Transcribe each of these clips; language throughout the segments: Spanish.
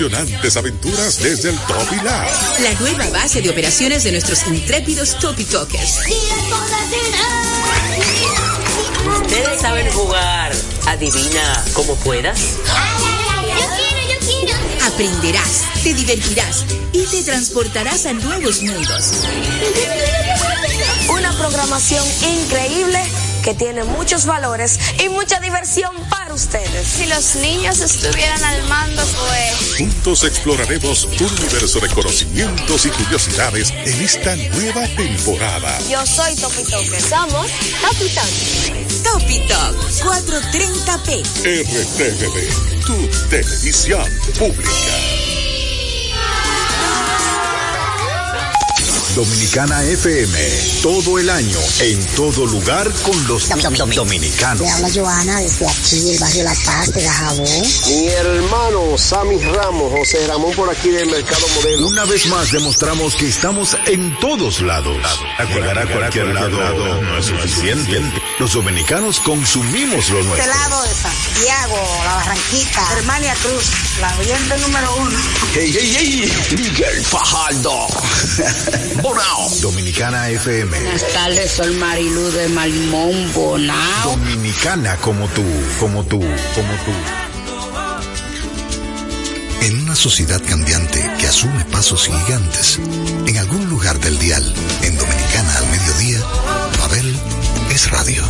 emocionantes aventuras desde el Topi Lab. La nueva base de operaciones de nuestros intrépidos Topi Talkers. Ustedes saben jugar. Adivina cómo puedas. Yo quiero, yo quiero. Aprenderás, te divertirás y te transportarás a nuevos mundos. Una programación increíble que tiene muchos valores y mucha diversión para ustedes. Si los niños estuvieran al mando, pues... Juntos exploraremos un universo de conocimientos y curiosidades en esta nueva temporada. Yo soy Topi Toker. Somos Topi Toker. Topi Talk 430p. RTVD, tu televisión pública. Dominicana FM, todo el año, en todo lugar con los dominicanos. Le habla Joana desde aquí, el barrio La Paz de Dajabón. Mi hermano Sammy Ramos, José Ramón por aquí del Mercado Modelo. Una vez más demostramos que estamos en todos lados. Llegar a cualquier lado no es suficiente. Los dominicanos consumimos lo Este nuestro. lado de Santiago, La Barranquita, Germania Cruz, la oyente número uno. Hey, hey, hey, Miguel Fajardo. Bonao. Dominicana FM. Buenas tardes, soy Marilu de Malimón Bonao. Dominicana como tú, como tú, como tú. En una sociedad cambiante que asume pasos gigantes, en algún lugar del dial, en Dominicana al mediodía, radio.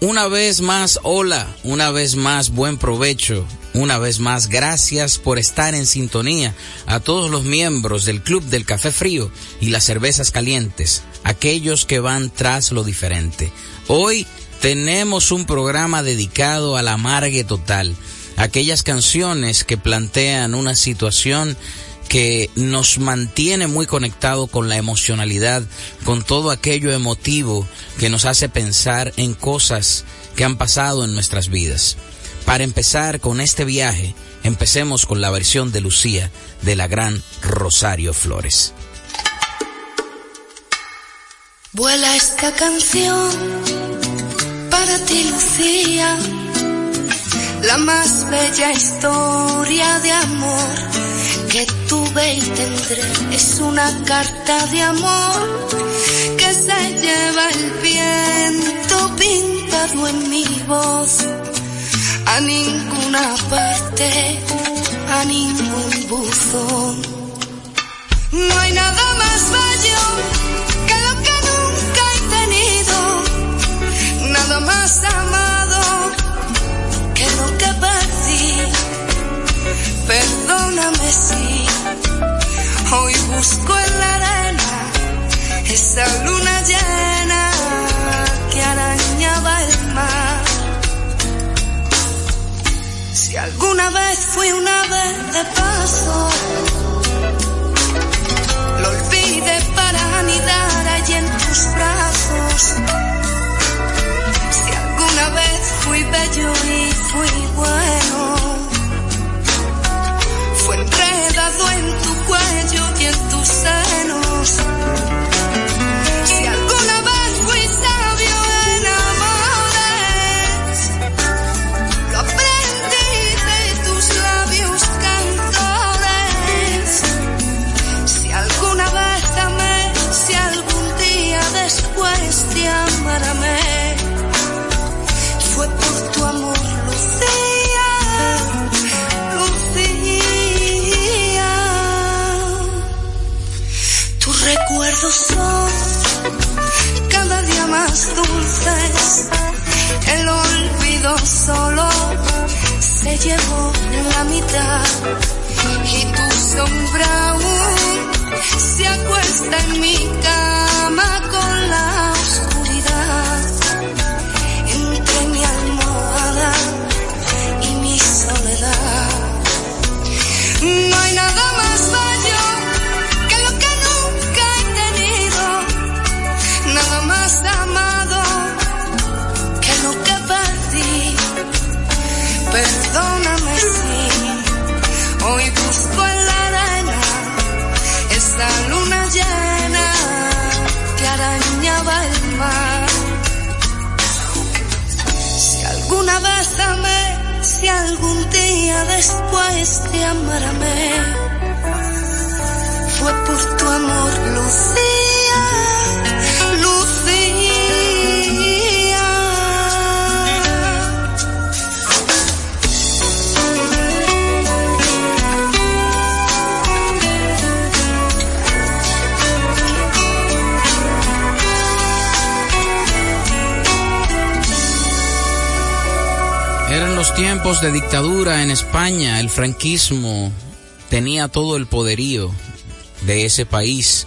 Una vez más, hola, una vez más, buen provecho, una vez más, gracias por estar en sintonía a todos los miembros del Club del Café Frío y las Cervezas Calientes, aquellos que van tras lo diferente. Hoy tenemos un programa dedicado a la amargue total, aquellas canciones que plantean una situación que nos mantiene muy conectado con la emocionalidad, con todo aquello emotivo que nos hace pensar en cosas que han pasado en nuestras vidas. Para empezar con este viaje, empecemos con la versión de Lucía de la gran Rosario Flores. Vuela esta canción para ti, Lucía, la más bella historia de amor que tuve y tendré. Es una carta de amor que se lleva el viento pintado en mi voz. A ninguna parte, a ningún buzón. No hay nada más bello que lo que nunca he tenido, nada más amado busco en la arena esa luna llena que arañaba el mar. Si alguna vez fui una vez de paso, lo olvidé para anidar allí en tus brazos. Si alguna vez fui bello y fui bueno, fue enredado en tu cuello y solo se llevó la mitad. Y tu sombra aún se acuesta en mi cama después de amarme. Fue por tu amor, Lucía, tiempos de dictadura en España, el franquismo tenía todo el poderío de ese país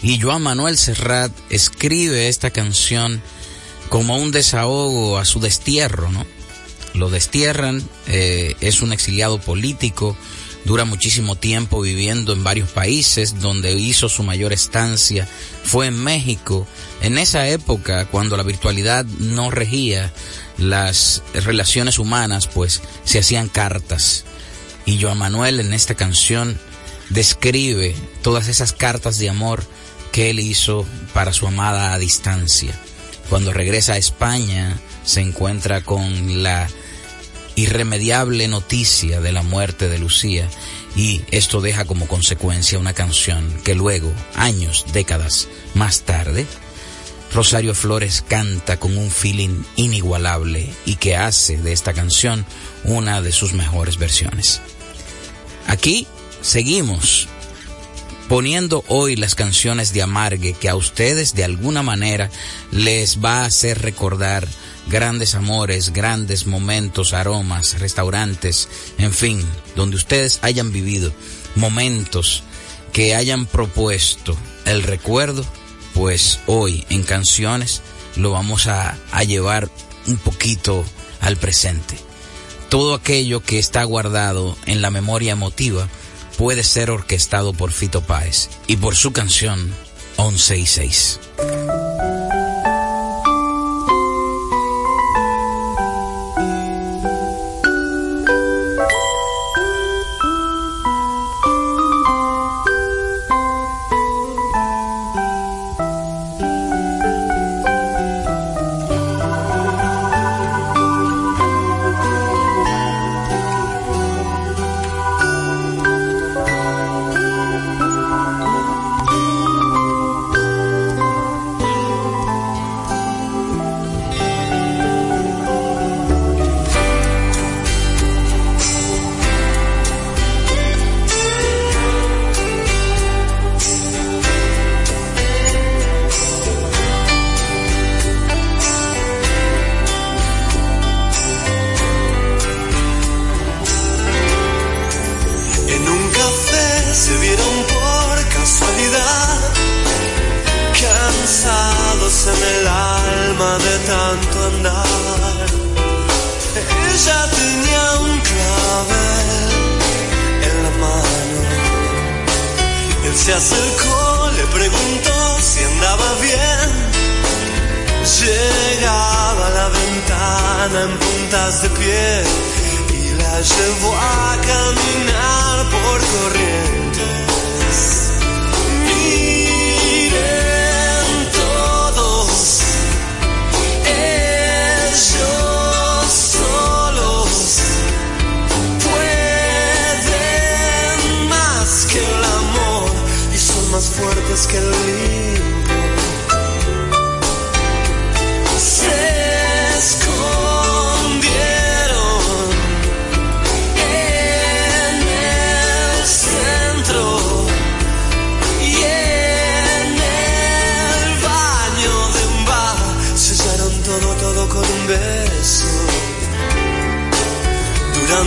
y Joan Manuel Serrat escribe esta canción como un desahogo a su destierro, ¿no? Lo destierran, eh, es un exiliado político, dura muchísimo tiempo viviendo en varios países, donde hizo su mayor estancia fue en México, en esa época cuando la virtualidad no regía las relaciones humanas, pues se hacían cartas. Y Joan Manuel en esta canción describe todas esas cartas de amor que él hizo para su amada a distancia. Cuando regresa a España se encuentra con la irremediable noticia de la muerte de Lucía y esto deja como consecuencia una canción que luego, años, décadas más tarde, Rosario Flores canta con un feeling inigualable y que hace de esta canción una de sus mejores versiones. Aquí seguimos poniendo hoy las canciones de Amargue que a ustedes de alguna manera les va a hacer recordar grandes amores, grandes momentos, aromas, restaurantes, en fin, donde ustedes hayan vivido momentos que hayan propuesto el recuerdo, pues hoy en canciones lo vamos a, a llevar un poquito al presente. Todo aquello que está guardado en la memoria emotiva puede ser orquestado por Fito Páez y por su canción 11 y 6.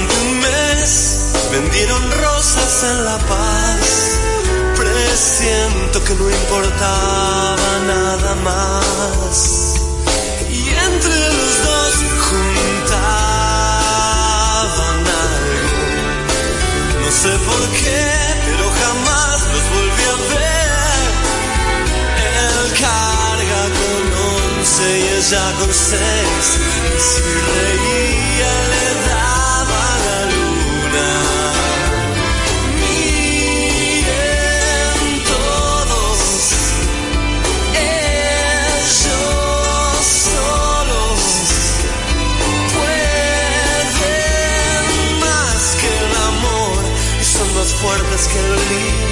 Durante un mes vendieron rosas en La Paz. Presiento que no importaba nada más. Y entre los dos juntaban algo. No sé por qué, pero jamás los volví a ver. Él carga con once y ella con seis. Y si reía le fuertes que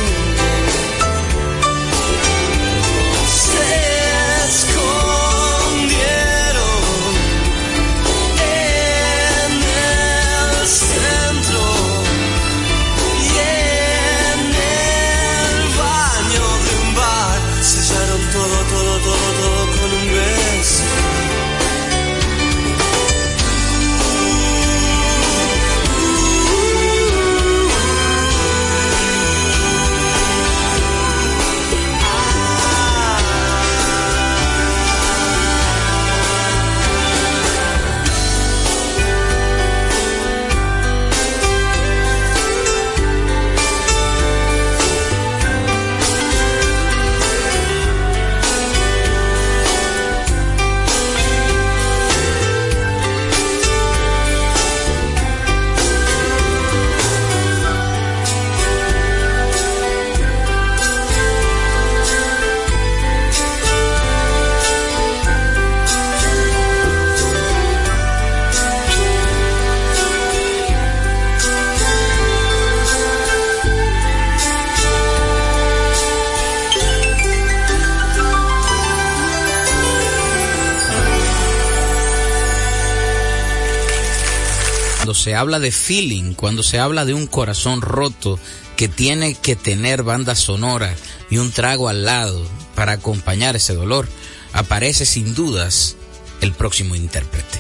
Cuando se habla de feeling, cuando se habla de un corazón roto que tiene que tener banda sonora y un trago al lado para acompañar ese dolor, aparece sin dudas el próximo intérprete.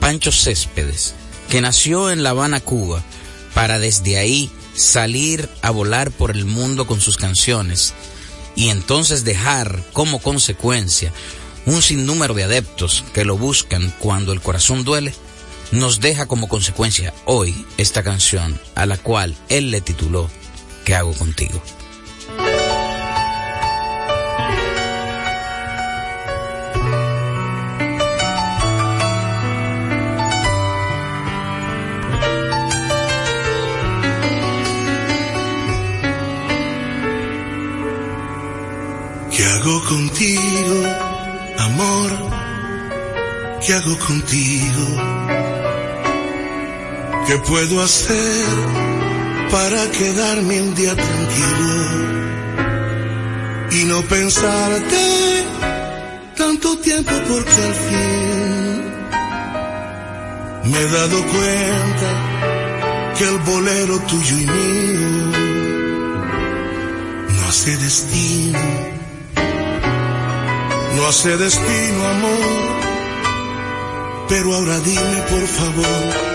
Pancho Céspedes, que nació en La Habana, Cuba, para desde ahí salir a volar por el mundo con sus canciones y entonces dejar como consecuencia un sinnúmero de adeptos que lo buscan cuando el corazón duele, nos deja como consecuencia hoy esta canción a la cual él le tituló ¿Qué hago contigo? ¿Qué hago contigo, amor? ¿Qué hago contigo? ¿Qué puedo hacer para quedarme un día tranquilo y no pensarte tanto tiempo porque al fin me he dado cuenta que el bolero tuyo y mío no hace destino, no hace destino amor, pero ahora dime por favor.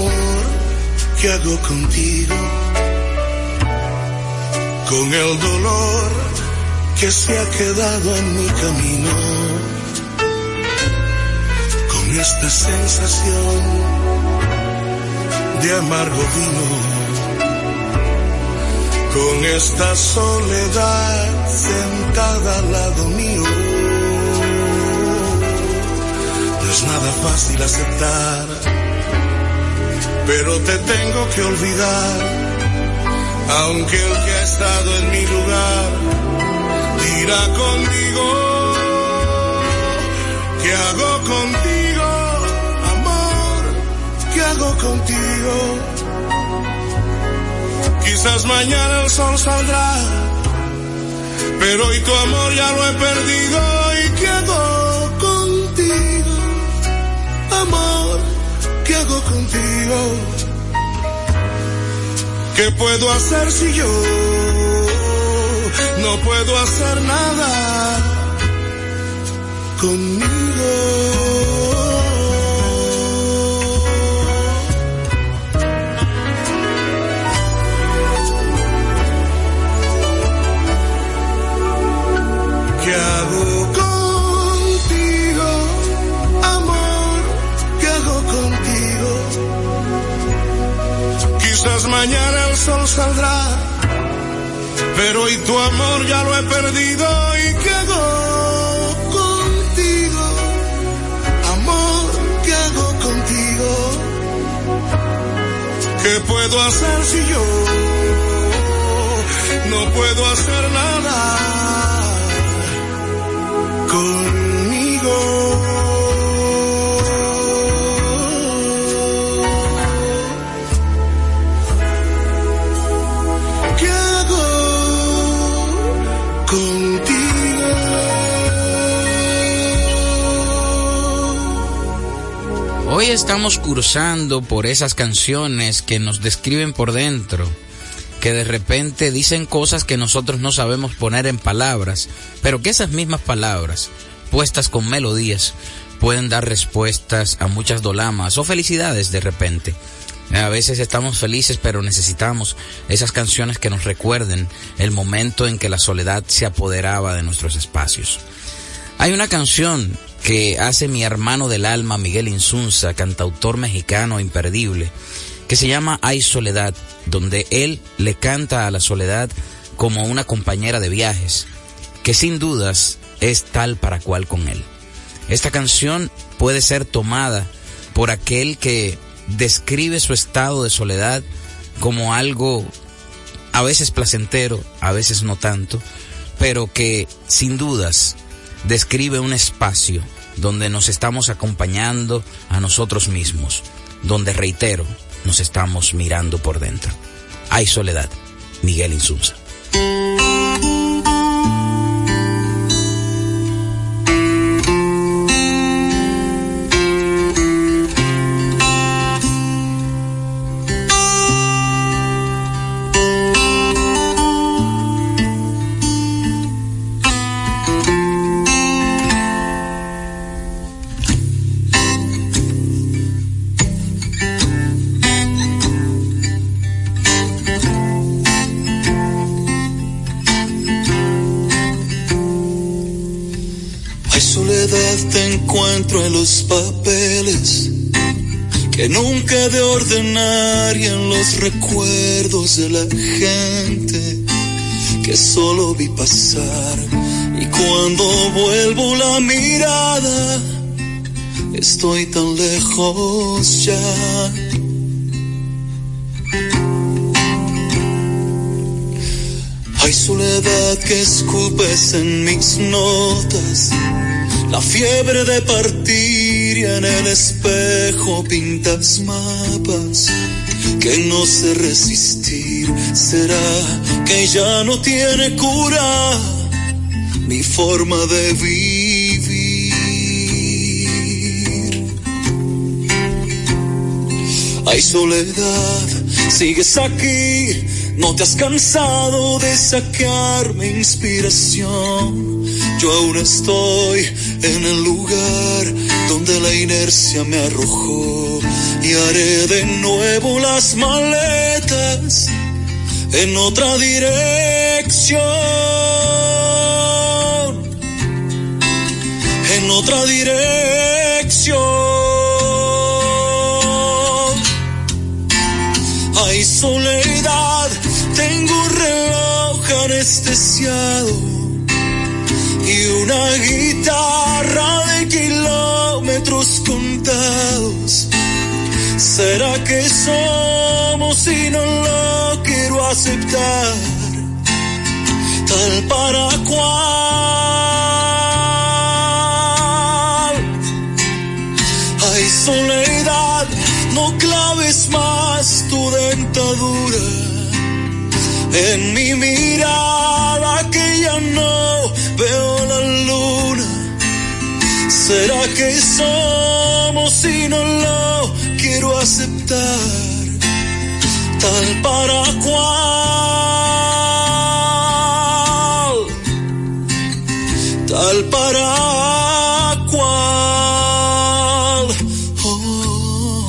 Amor? ¿Qué hago contigo? Con el dolor que se ha quedado en mi camino, con esta sensación de amargo vino, con esta soledad sentada al lado mío. No es nada fácil aceptar, pero te tengo que olvidar, aunque el que ha estado en mi lugar dirá conmigo, ¿qué hago contigo, amor? ¿Qué hago contigo? Quizás mañana el sol saldrá, pero hoy tu amor ya lo he perdido y ¿qué ¿qué hago contigo? ¿Qué puedo hacer si yo no puedo hacer nada conmigo? Saldrá, pero hoy tu amor ya lo he perdido. ¿Y hago contigo, amor? ¿Qué hago contigo? ¿Qué puedo hacer si yo no puedo hacer nada Hoy estamos cursando por esas canciones que nos describen por dentro, que de repente dicen cosas que nosotros no sabemos poner en palabras, pero que esas mismas palabras, puestas con melodías, pueden dar respuestas a muchas dolamas o felicidades de repente. A veces estamos felices, pero necesitamos esas canciones que nos recuerden el momento en que la soledad se apoderaba de nuestros espacios. Hay una canción que hace mi hermano del alma, Miguel Insunza, cantautor mexicano imperdible, que se llama Hay Soledad, donde él le canta a la soledad como una compañera de viajes, que sin dudas es tal para cual con él. Esta canción puede ser tomada por aquel que describe su estado de soledad como algo a veces placentero, a veces no tanto, pero que sin dudas describe un espacio donde nos estamos acompañando a nosotros mismos, donde reitero, nos estamos mirando por dentro. Hay soledad, Miguel Insunza. Que nunca he de ordenar y en los recuerdos de la gente que solo vi pasar y cuando vuelvo la mirada estoy tan lejos ya. Hay soledad que escupes en mis notas, la fiebre de partir en el espejo pintas mapas que no sé resistir. ¿Será que ya no tiene cura mi forma de vivir? Hay soledad, sigues aquí no te has cansado de sacarme inspiración. Yo aún estoy en el lugar donde la inercia me arrojó y haré de nuevo las maletas en otra dirección. En otra dirección. Hay soledad tengo un reloj anestesiado una guitarra de kilómetros contados. ¿Será que somos y no lo quiero aceptar? Tal para cual. Hay soledad, no claves más tu dentadura en mi mirada que ya no ¿Será que somos y no lo quiero aceptar? Tal para cual. Tal para cual. Oh.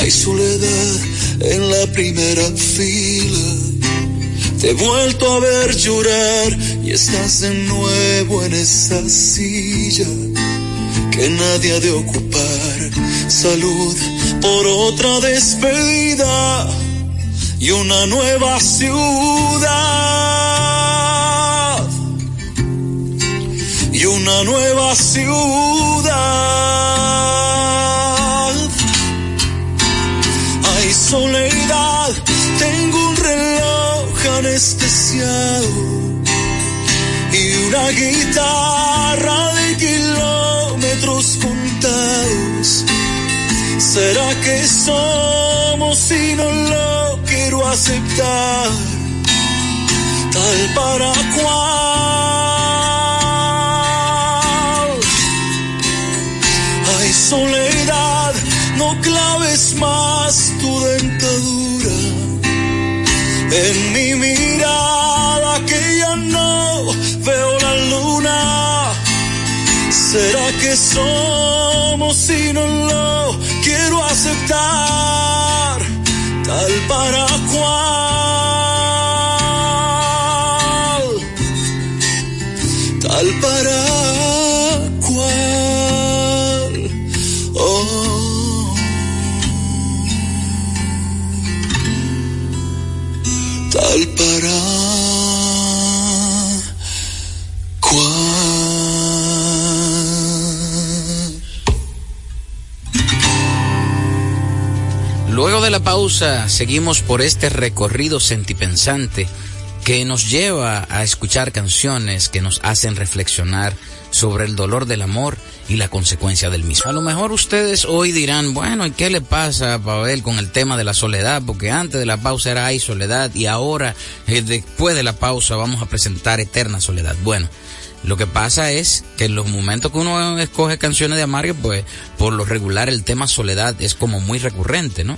Hay soledad en la primera fila. Te he vuelto a ver llorar y estás de nuevo en esa silla que nadie ha de ocupar. Salud por otra despedida y una nueva ciudad. Y una nueva ciudad. Anestesiado y una guitarra de kilómetros contados. ¿Será que somos y no lo quiero aceptar? Tal para cual. Hay soledad, no claves más tu dentadura ¿Será seguimos por este recorrido sentipensante que nos lleva a escuchar canciones que nos hacen reflexionar sobre el dolor del amor y la consecuencia del mismo. A lo mejor ustedes hoy dirán, bueno, ¿y qué le pasa a Pavel con el tema de la soledad? Porque antes de la pausa era hay soledad y ahora, eh, después de la pausa, vamos a presentar Eterna Soledad. Bueno, lo que pasa es que en los momentos que uno escoge canciones de Amargue, pues por lo regular el tema soledad es como muy recurrente, ¿no?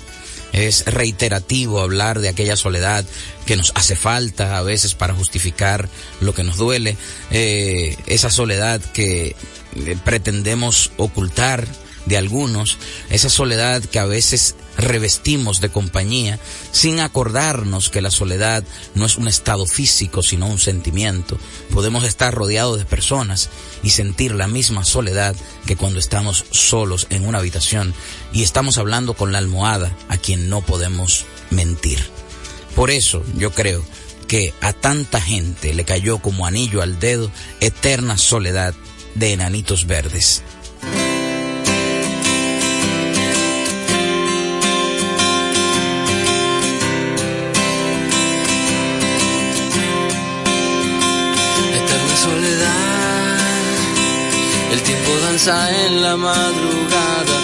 Es reiterativo hablar de aquella soledad que nos hace falta a veces para justificar lo que nos duele, eh, esa soledad que eh, pretendemos ocultar de algunos, esa soledad que a veces revestimos de compañía sin acordarnos que la soledad no es un estado físico sino un sentimiento. Podemos estar rodeados de personas y sentir la misma soledad que cuando estamos solos en una habitación y estamos hablando con la almohada a quien no podemos mentir. Por eso yo creo que a tanta gente le cayó como anillo al dedo eterna soledad de enanitos verdes. En la madrugada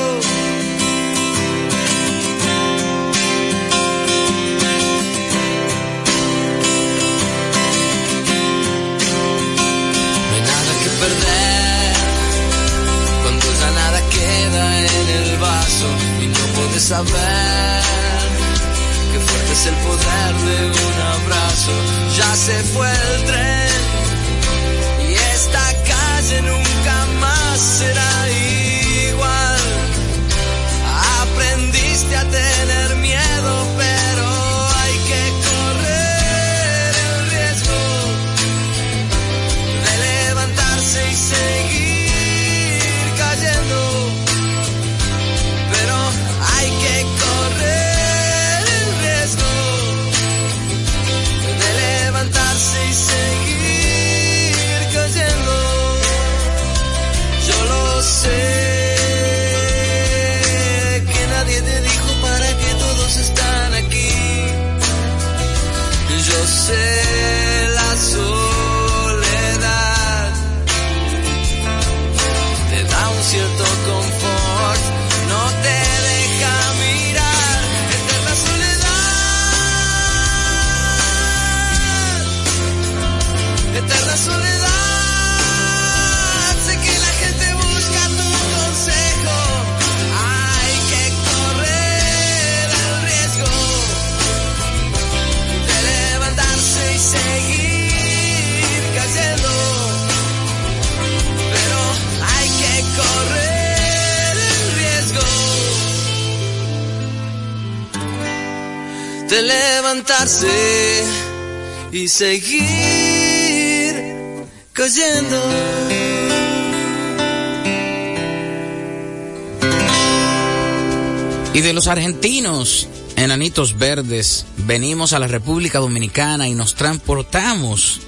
Saber qué fuerte es el poder de un seguir cayendo. Y de los argentinos, enanitos verdes, venimos a la República Dominicana y nos transportamos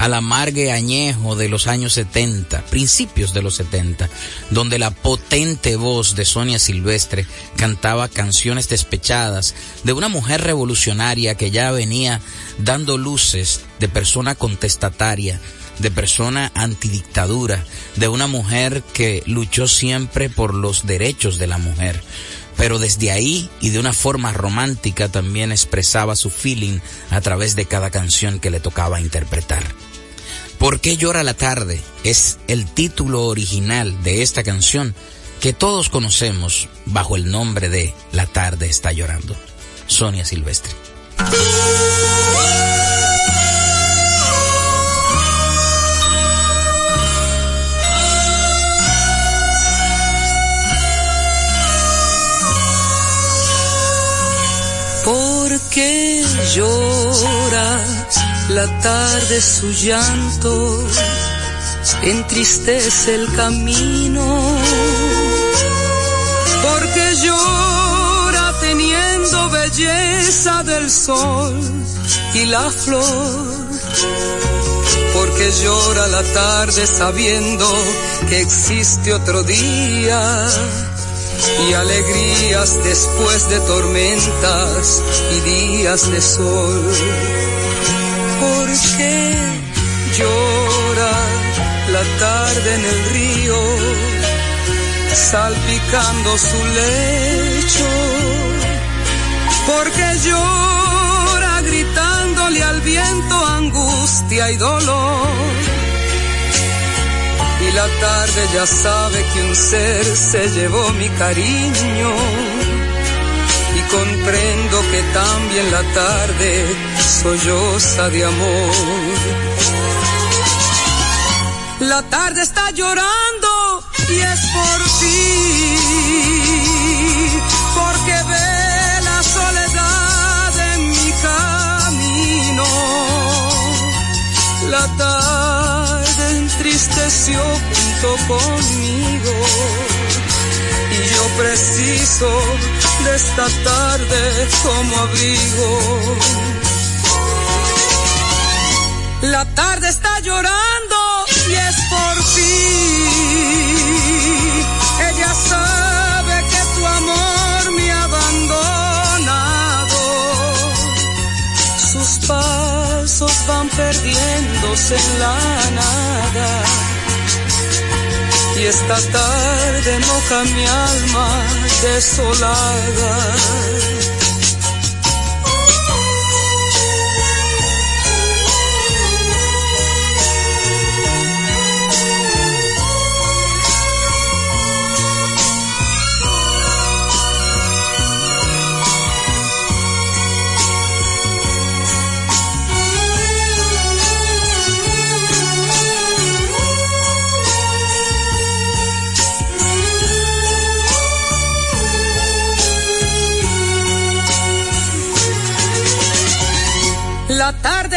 al amargue añejo de los años 70, principios de los 70, donde la potente voz de Sonia Silvestre cantaba canciones despechadas de una mujer revolucionaria que ya venía dando luces de persona contestataria, de persona antidictadura, de una mujer que luchó siempre por los derechos de la mujer pero desde ahí y de una forma romántica también expresaba su feeling a través de cada canción que le tocaba interpretar. ¿Por qué llora la tarde? Es el título original de esta canción que todos conocemos bajo el nombre de La tarde está llorando. Sonia Silvestre. porque llora la tarde su llanto, entristece el camino, porque llora teniendo belleza del sol y la flor, porque llora la tarde sabiendo que existe otro día y alegrías después de tormentas y días de sol. ¿Por qué llora la tarde en el río, salpicando su lecho? Porque llora gritándole al viento angustia y dolor y la tarde ya sabe que un ser se llevó mi cariño y comprendo que también la tarde solloza de amor. La tarde está llorando y es por ti, porque ve la soledad en mi camino. La tarde entristeció junto conmigo y yo preciso de esta tarde como abrigo. La tarde está llorando y es por ti. Ella sabe que tu amor me ha abandonado. Sus pasos van perdiéndose en la nada. Y esta tarde moja mi alma desolada.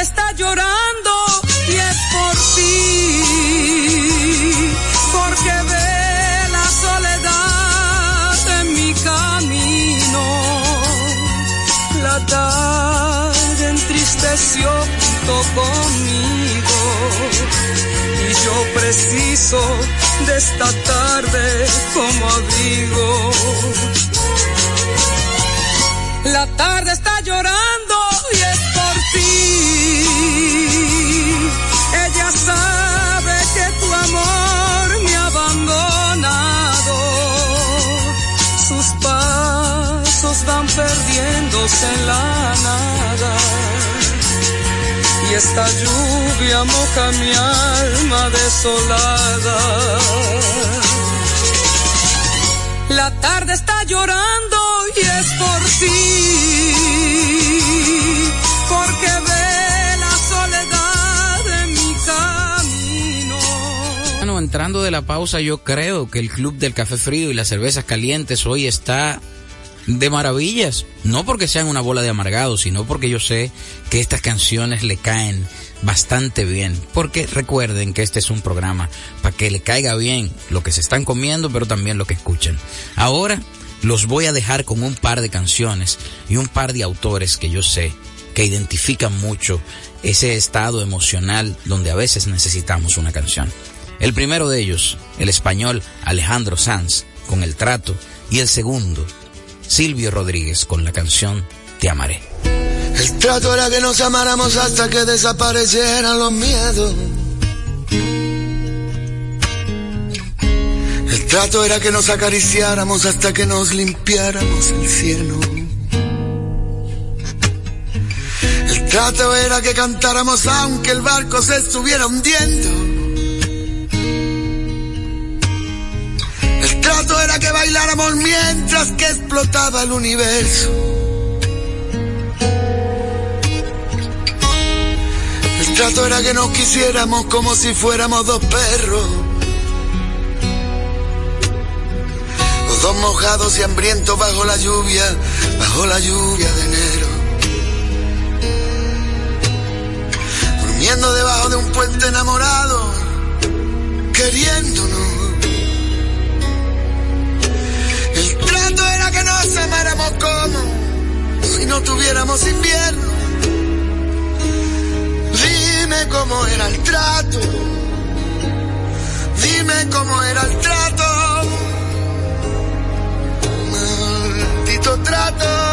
Está llorando y es por ti, porque ve la soledad en mi camino. La tarde entristeció junto conmigo y yo preciso de esta tarde como abrigo. La tarde está llorando y es por ti. Perdiéndose en la nada. Y esta lluvia moja mi alma desolada. La tarde está llorando y es por ti, porque ve la soledad en mi camino. Bueno, entrando de la pausa, yo creo que el Club del Café Frío y las cervezas calientes hoy está de maravillas. No porque sean una bola de amargados, sino porque yo sé que estas canciones le caen bastante bien, porque recuerden que este es un programa para que le caiga bien lo que se están comiendo, pero también lo que escuchan. Ahora los voy a dejar con un par de canciones y un par de autores que yo sé que identifican mucho ese estado emocional donde a veces necesitamos una canción. El primero de ellos, el español Alejandro Sanz, con El Trato, y el segundo, Silvio Rodríguez, con la canción Te Amaré. El trato era que nos amáramos hasta que desaparecieran los miedos. El trato era que nos acariciáramos hasta que nos limpiáramos el cielo. El trato era que cantáramos aunque el barco se estuviera hundiendo. Trato era que bailáramos mientras que explotaba el universo. El trato era que nos quisiéramos como si fuéramos dos perros. Los dos mojados y hambrientos bajo la lluvia, bajo la lluvia de enero. Durmiendo debajo de un puente enamorado, queriéndonos. Nos amáramos como si no tuviéramos invierno. Dime cómo era el trato. Dime cómo era el trato. Maldito trato.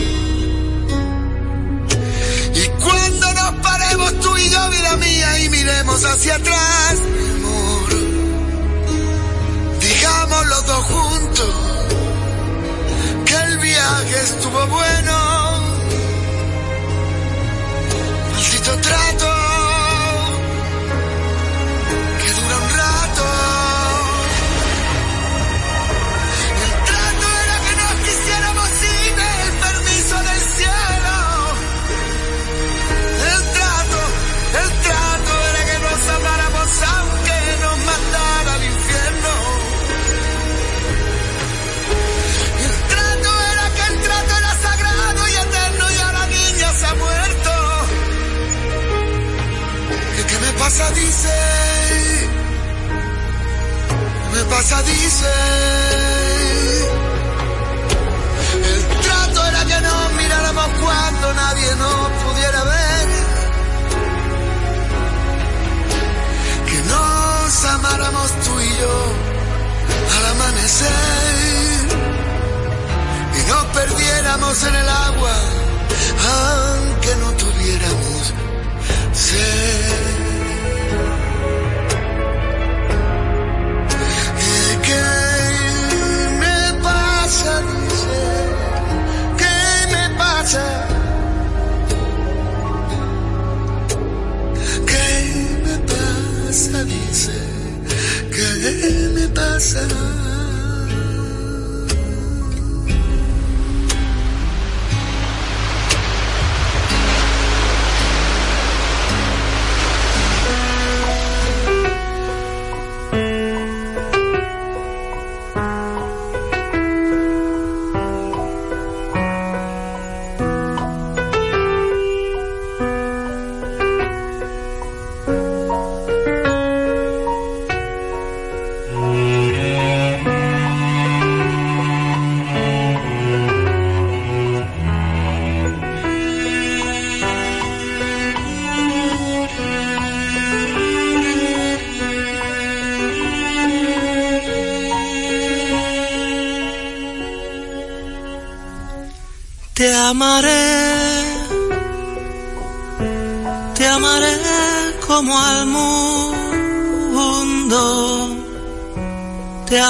Y miremos hacia atrás, mi amor, digamos los dos juntos que el viaje estuvo bueno. Maldito trato pasa? Dice. ¿Qué me pasa? Dice. El trato era que nos miráramos cuando nadie nos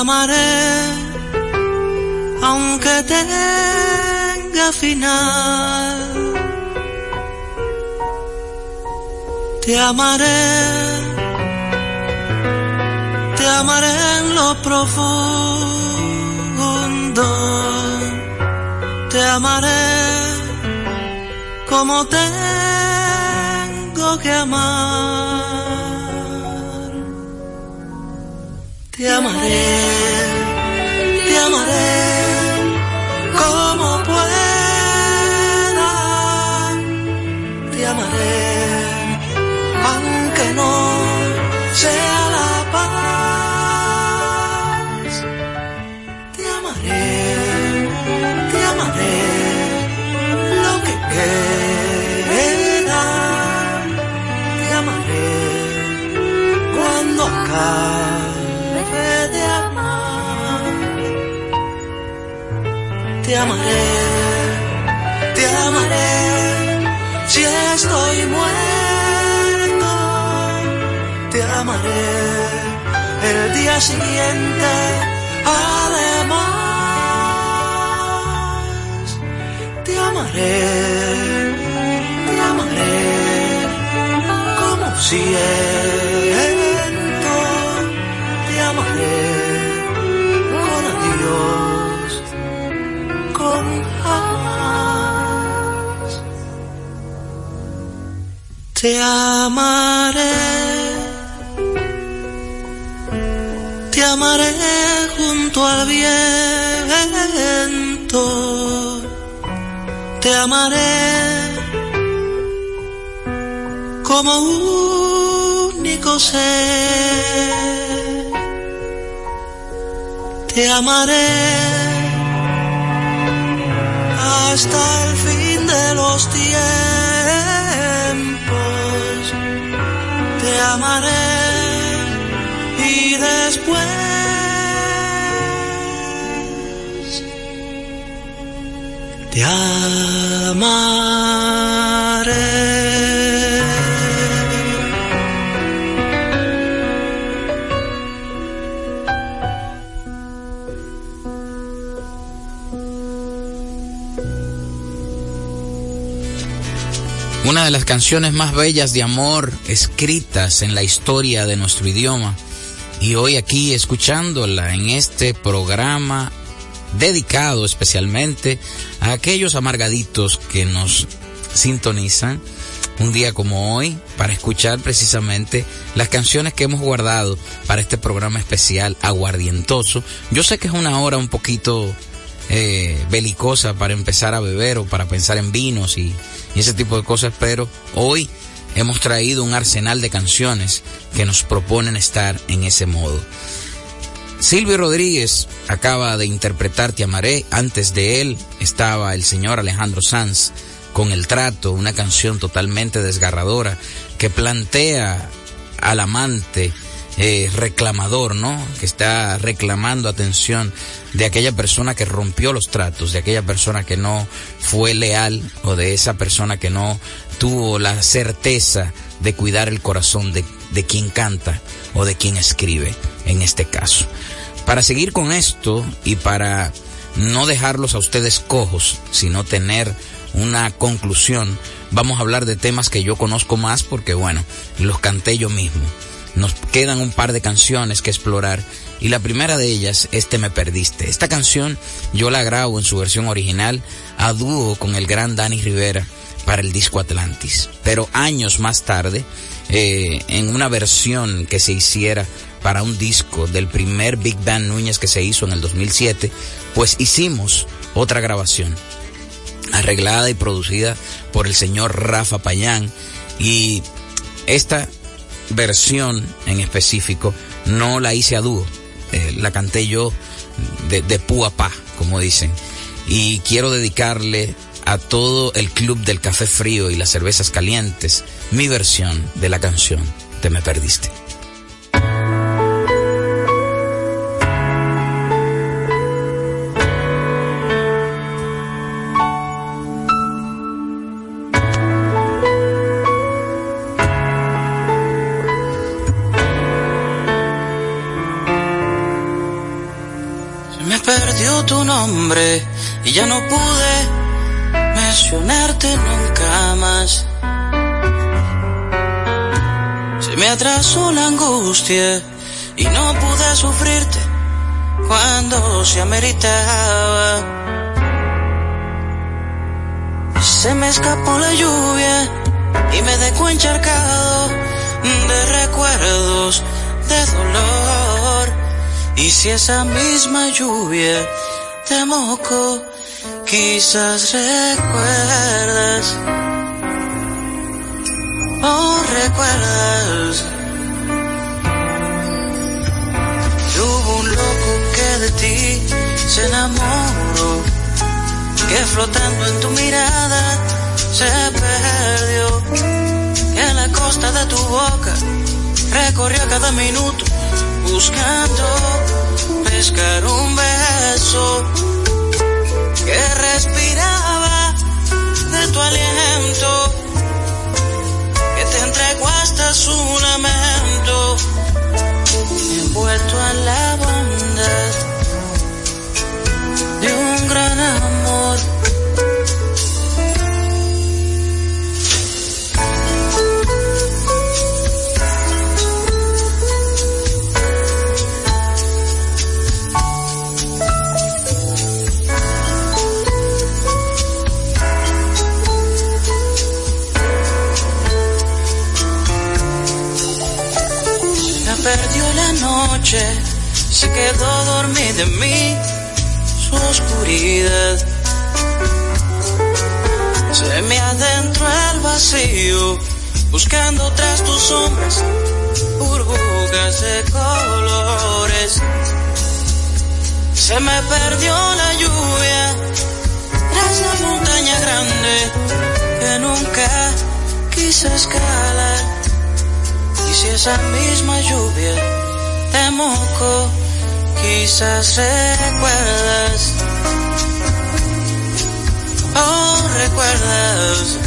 amaré aunque tenga final. Te amaré, te amaré en lo profundo, te amaré como tengo que amar. Te amaré, día siguiente. Además, te amaré, te amaré como siento. Te amaré con adiós, con jamás. Te amaré. Al viento, te amaré como único ser, te amaré hasta el fin de los tiempos, te amaré y después te amaré. Una de las canciones más bellas de amor escritas en la historia de nuestro idioma y hoy aquí escuchándola en este programa dedicado especialmente a aquellos amargaditos que nos sintonizan un día como hoy para escuchar precisamente las canciones que hemos guardado para este programa especial aguardientoso. Yo sé que es una hora un poquito eh, belicosa para empezar a beber o para pensar en vinos y, y ese tipo de cosas, pero hoy hemos traído un arsenal de canciones que nos proponen estar en ese modo. Silvio Rodríguez acaba de interpretar Te Amaré. Antes de él estaba el señor Alejandro Sanz con El Trato, una canción totalmente desgarradora que plantea al amante eh, reclamador, ¿no? Que está reclamando atención de aquella persona que rompió los tratos, de aquella persona que no fue leal o de esa persona que no tuvo la certeza de cuidar el corazón de, de quien canta o de quien escribe en este caso. Para seguir con esto y para no dejarlos a ustedes cojos, sino tener una conclusión, vamos a hablar de temas que yo conozco más porque bueno, los canté yo mismo. Nos quedan un par de canciones que explorar y la primera de ellas es Te me perdiste. Esta canción yo la grabo en su versión original a dúo con el gran Dani Rivera para el disco Atlantis. Pero años más tarde, eh, en una versión que se hiciera para un disco del primer Big Band Núñez que se hizo en el 2007, pues hicimos otra grabación arreglada y producida por el señor Rafa Payán. Y esta versión en específico no la hice a dúo, eh, la canté yo de, de a pa, como dicen, y quiero dedicarle a todo el club del café frío y las cervezas calientes mi versión de la canción Te me perdiste. Me perdió tu nombre y ya no pude mencionarte nunca más. Me atrasó la angustia y no pude sufrirte cuando se ameritaba. Se me escapó la lluvia y me dejó encharcado de recuerdos de dolor. Y si esa misma lluvia te moco, quizás recuerdas. Oh, recuerdas. Que hubo un loco que de ti se enamoró, que flotando en tu mirada se perdió, que en la costa de tu boca recorrió cada minuto buscando pescar un beso que respiraba de tu aliento, su lamento, envuelto en la se quedó dormida en mí, su oscuridad. Se me adentró el vacío, buscando tras tus sombras, burbujas de colores. Se me perdió la lluvia, tras la montaña grande, que nunca quise escalar. Y si esa misma lluvia te moco, quizás recuerdas. Oh, recuerdas.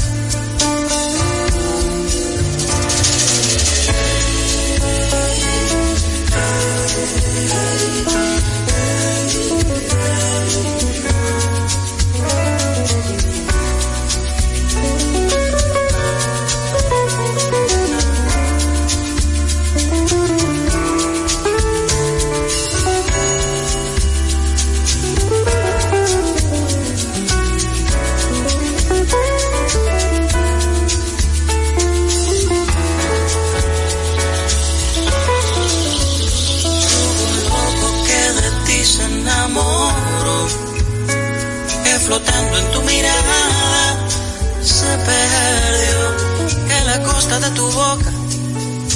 Tu boca.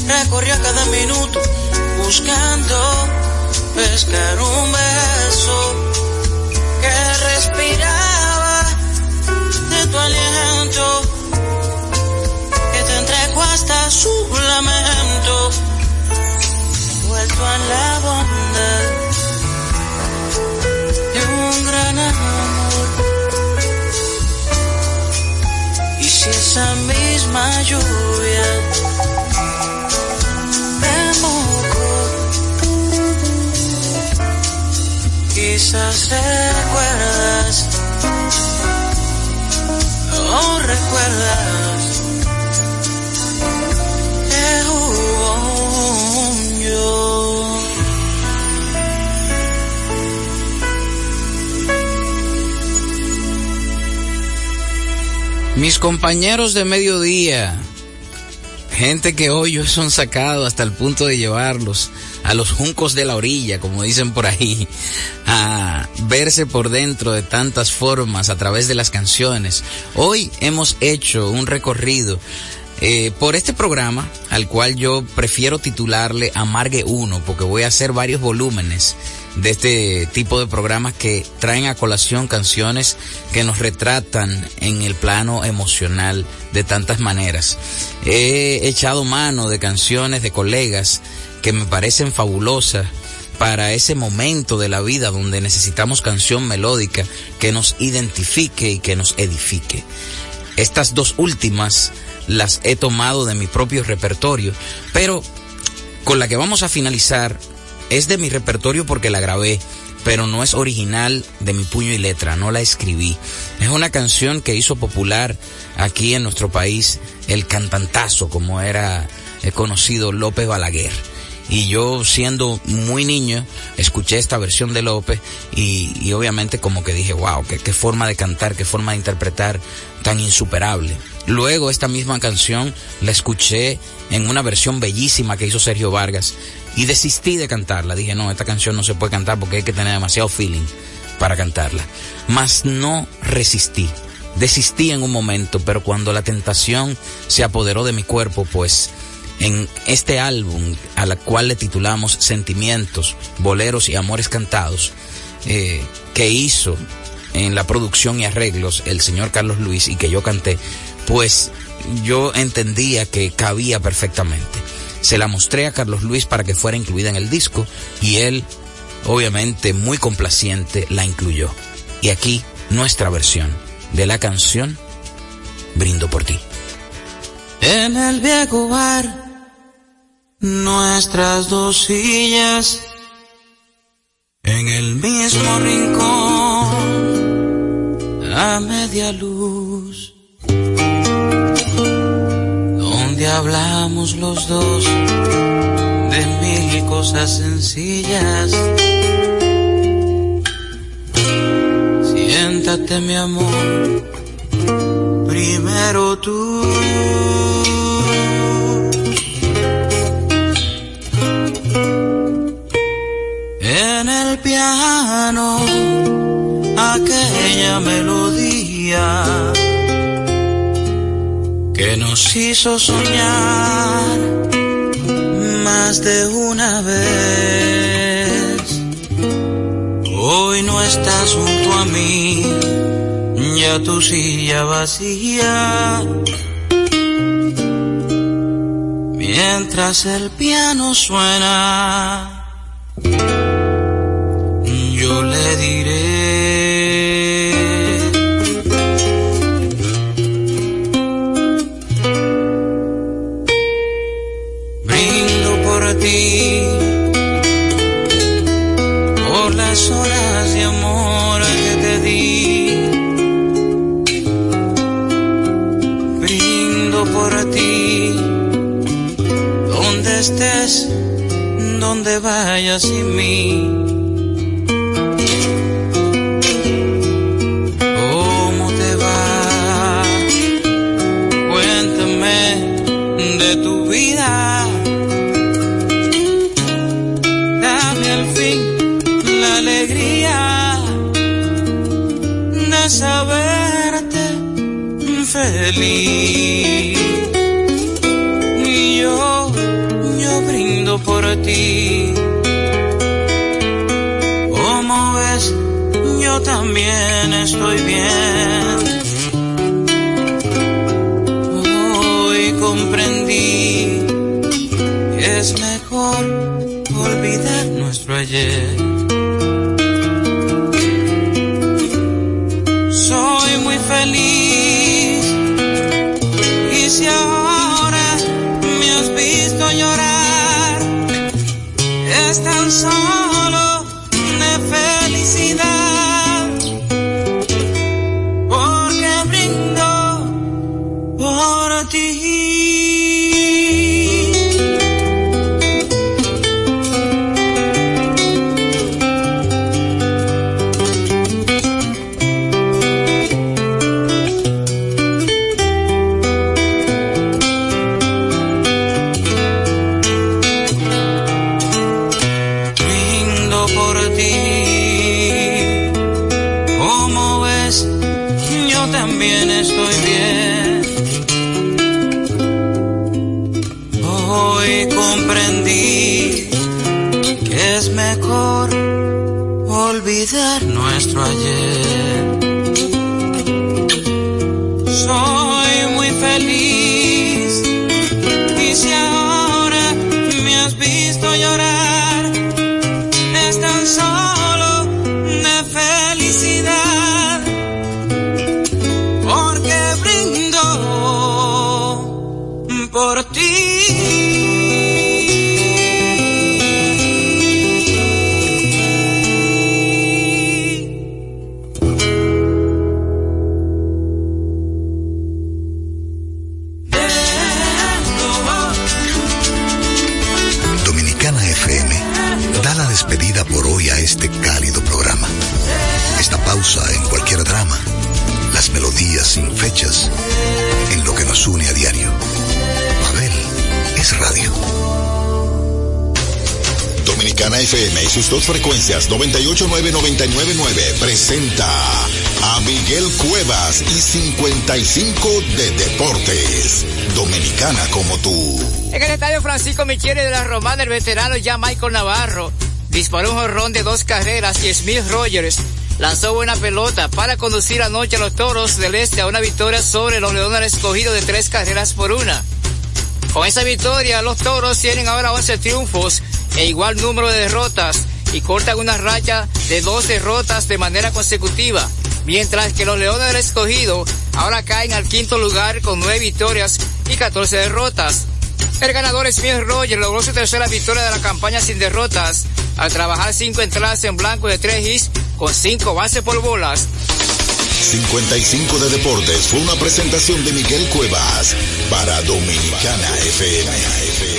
Recorrió cada minuto buscando pescar un beso que respiraba de tu aliento que te entregó hasta su lamento envuelto en la bondad de un gran esa misma lluvia. Te moco, quizás recuerdas, o recuerdas Mis compañeros de mediodía, gente que hoy son sacados hasta el punto de llevarlos a los juncos de la orilla, como dicen por ahí, a verse por dentro de tantas formas a través de las canciones. Hoy hemos hecho un recorrido eh, por este programa, al cual yo prefiero titularle Amargue 1, porque voy a hacer varios volúmenes de este tipo de programas que traen a colación canciones que nos retratan en el plano emocional de tantas maneras. He echado mano de canciones de colegas que me parecen fabulosas para ese momento de la vida donde necesitamos canción melódica que nos identifique y que nos edifique. Estas dos últimas las he tomado de mi propio repertorio, pero con la que vamos a finalizar es de mi repertorio porque la grabé, pero no es original de mi puño y letra, no la escribí. Es una canción que hizo popular aquí en nuestro país el cantantazo, como era eh, conocido López Balaguer. Y yo siendo muy niño, escuché esta versión de López y, obviamente como que dije, wow, qué forma de cantar, qué forma de interpretar tan insuperable. Luego esta misma canción la escuché en una versión bellísima que hizo Sergio Vargas y desistí de cantarla. Dije, no, esta canción no se puede cantar porque hay que tener demasiado feeling para cantarla. Mas no resistí. Desistí en un momento, pero cuando la tentación se apoderó de mi cuerpo, pues en este álbum a la cual le titulamos Sentimientos, Boleros y Amores Cantados, eh, que hizo en la producción y arreglos el señor Carlos Luis y que yo canté, pues yo entendía que cabía perfectamente. Se la mostré a Carlos Luis para que fuera incluida en el disco y él, obviamente muy complaciente, la incluyó. Y aquí nuestra versión de la canción Brindo por ti. En el viejo bar, nuestras dos sillas, en el mismo rincón, a media luz hablamos los dos de mil cosas sencillas. Siéntate mi amor, primero tú. En el piano, aquella melodía que nos hizo soñar más de una vez. Hoy no estás junto a mí, ya tu silla vacía. Mientras el piano suena, yo le diré. Donde vayas sin mí. También estoy bien. 989-999 presenta a Miguel Cuevas y 55 de Deportes. Dominicana como tú. En el estadio Francisco Michele de la Romana, el veterano ya Michael Navarro disparó un jorrón de dos carreras y Smith Rogers lanzó buena pelota para conducir anoche a los toros del este a una victoria sobre los leones escogidos de tres carreras por una. Con esa victoria, los toros tienen ahora 11 triunfos e igual número de derrotas y cortan una racha de dos derrotas de manera consecutiva, mientras que los leones del escogido ahora caen al quinto lugar con nueve victorias y 14 derrotas. El ganador Smith Rogers logró su tercera victoria de la campaña sin derrotas al trabajar cinco entradas en blanco de tres hits con cinco bases por bolas. 55 de Deportes fue una presentación de Miguel Cuevas para Dominicana FM.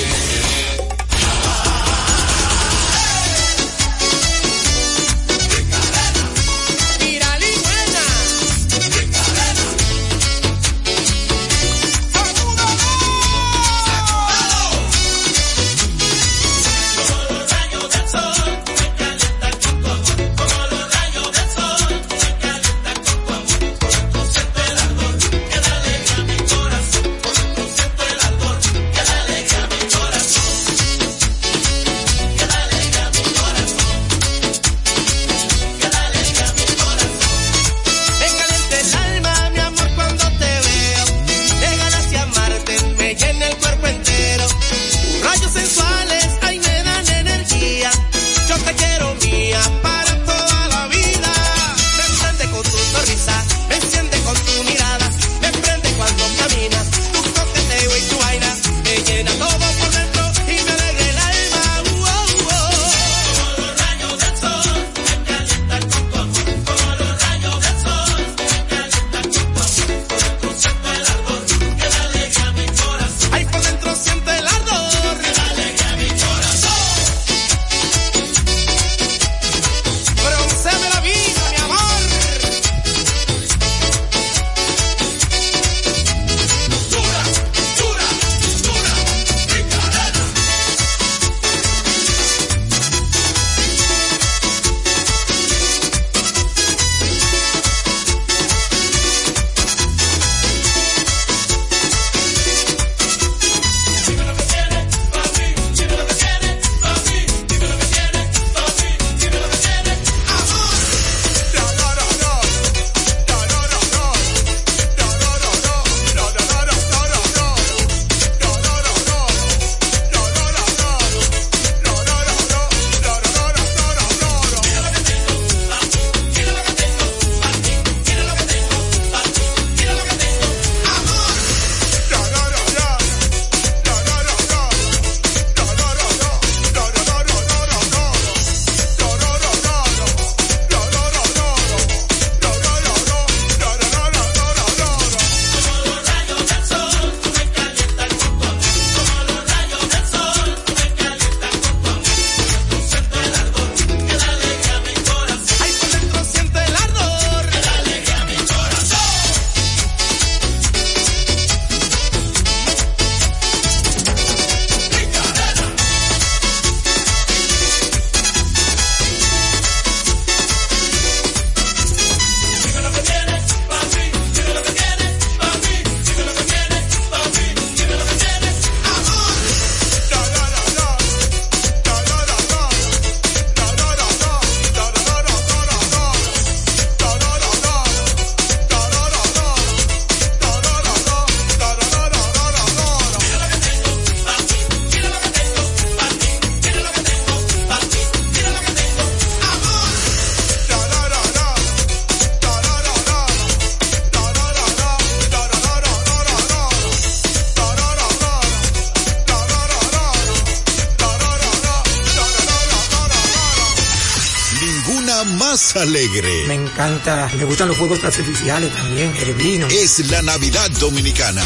Juegos artificiales también, el vino. Es la Navidad Dominicana.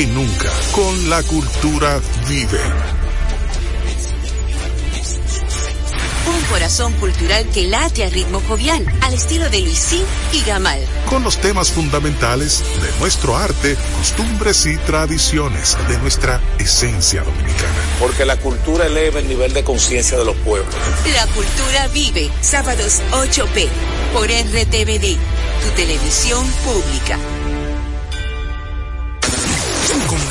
Que nunca. Con la cultura vive. Un corazón cultural que late a ritmo jovial, al estilo de Luisín y Gamal. Con los temas fundamentales de nuestro arte, costumbres y tradiciones, de nuestra esencia dominicana. Porque la cultura eleva el nivel de conciencia de los pueblos. La cultura vive, sábados 8p, por RTVD, tu televisión pública.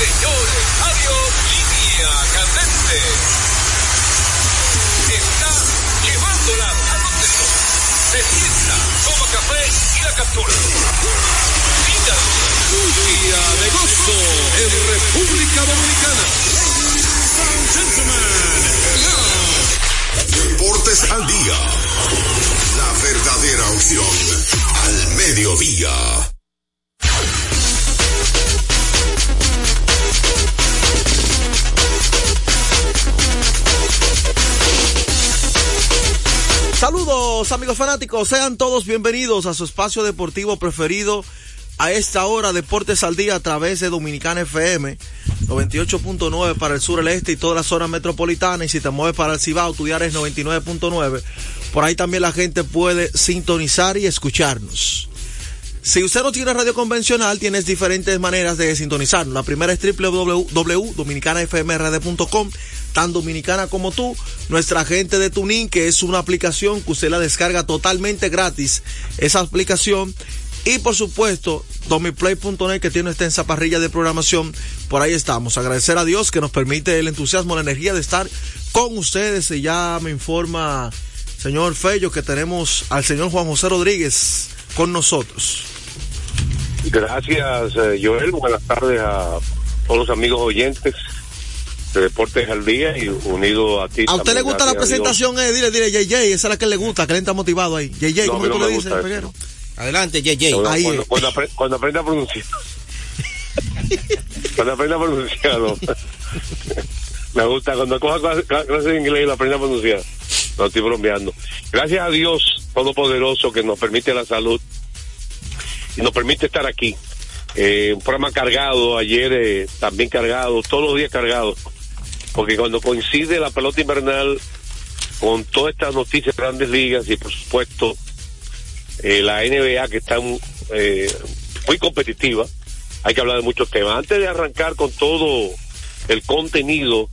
Señores. Adiós. Línea candente. Está llevándola a donde no. Se sienta, toma café y la captura. Mira. Día de gozo en República Dominicana. Deportes al día. La verdadera opción al mediodía. Amigos fanáticos, sean todos bienvenidos a su espacio deportivo preferido a esta hora Deportes al Día a través de Dominicana FM 98.9 para el sur, el este y toda la zona metropolitana y si te mueves para el Cibao, tu diario es 99.9. Por ahí también la gente puede sintonizar y escucharnos. Si usted no tiene radio convencional, tienes diferentes maneras de sintonizarnos. La primera es www.dominicanafmrd.com, tan dominicana como tú. Nuestra gente de Tuning, que es una aplicación que usted la descarga totalmente gratis. Esa aplicación. Y por supuesto, domiplay.net que tiene una extensa parrilla de programación. Por ahí estamos. Agradecer a Dios que nos permite el entusiasmo, la energía de estar con ustedes. Y ya me informa, señor Fello, que tenemos al señor Juan José Rodríguez con nosotros. Gracias, eh, Joel. Buenas tardes a todos los amigos oyentes. De Deportes al Día y unido a ti. ¿A usted le gusta la presentación? Eh? Dile, dile, JJ, esa es la que le gusta, que le está motivado ahí. JJ, No, ¿cómo no tú le dices. Peguero? Adelante, JJ. Cuando, Ahí cuando, cuando apre- cuando aprenda a pronunciar. cuando aprenda a pronunciar, no. Me gusta cuando coja clase- clases de inglés y lo aprenda a pronunciar. No estoy bromeando. Gracias a Dios Todopoderoso que nos permite la salud y nos permite estar aquí. Eh, un programa cargado, ayer eh, también cargado, todos los días cargado. Porque cuando coincide la pelota invernal con todas estas noticias de grandes ligas y por supuesto eh, la NBA que está eh, muy competitiva, hay que hablar de muchos temas. Antes de arrancar con todo el contenido,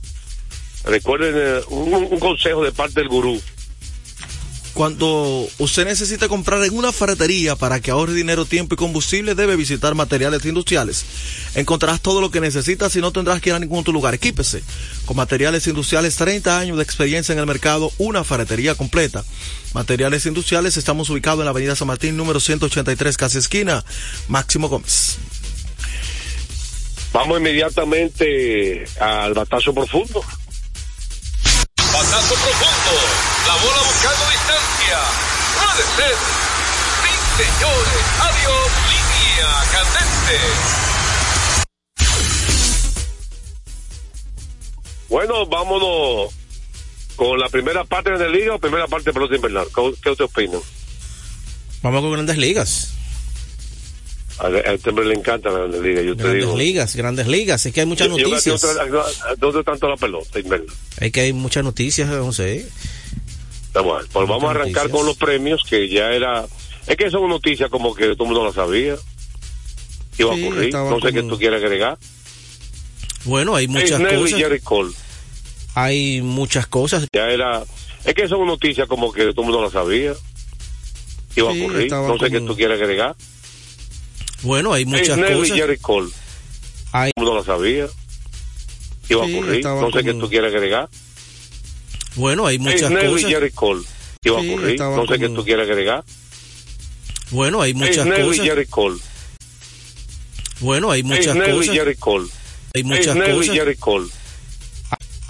recuerden eh, un, un consejo de parte del gurú. Cuando usted necesite comprar en una ferretería para que ahorre dinero, tiempo y combustible, debe visitar materiales industriales. Encontrarás todo lo que necesitas y no tendrás que ir a ningún otro lugar. Equípese con materiales industriales, 30 años de experiencia en el mercado, una ferretería completa. Materiales industriales, estamos ubicados en la avenida San Martín, número 183, casi esquina, Máximo Gómez. Vamos inmediatamente al batazo profundo. Batazo profundo. La bola buscando distancia. Puede ser. Sí, señores. Adiós. Línea candente. Bueno, vámonos con la primera parte de la liga o primera parte de pelota invernal. ¿Qué qué usted opina? Vamos con grandes ligas. A, este hombre le encanta la Grandes Ligas, yo te Grandes ligas, grandes ligas. Es que hay muchas Yo- yo noticias. que otra- ¿Dónde tanto la pelota invernal? Es que hay muchas noticias, no ver, pues vamos a arrancar noticias. con los premios que ya era. Es que son noticias como que todo el mundo lo sabía. Iba Sí, a ocurrir. No sé qué como- tú quieres agregar. Bueno, hay muchas y cosas. Jerry Cole. Hay muchas cosas. Ya era. Es que son noticias como que todo el mundo lo sabía. Iba Sí, a ocurrir. No sé qué como- tú quieres agregar. Bueno, hay muchas Snell y cosas. Jerry Cole. Hay- Todo el mundo lo sabía. Iba Sí, a ocurrir. No sé qué como- tú quieres agregar. Bueno, hay muchas cosas. Jerry Cole. Iba Sí, a ocurrir. No sé qué tú quieres agregar. Bueno, hay muchas cosas. Jerry Cole. Bueno, hay muchas cosas. Jerry Cole. Hay muchas cosas. Jerry Cole.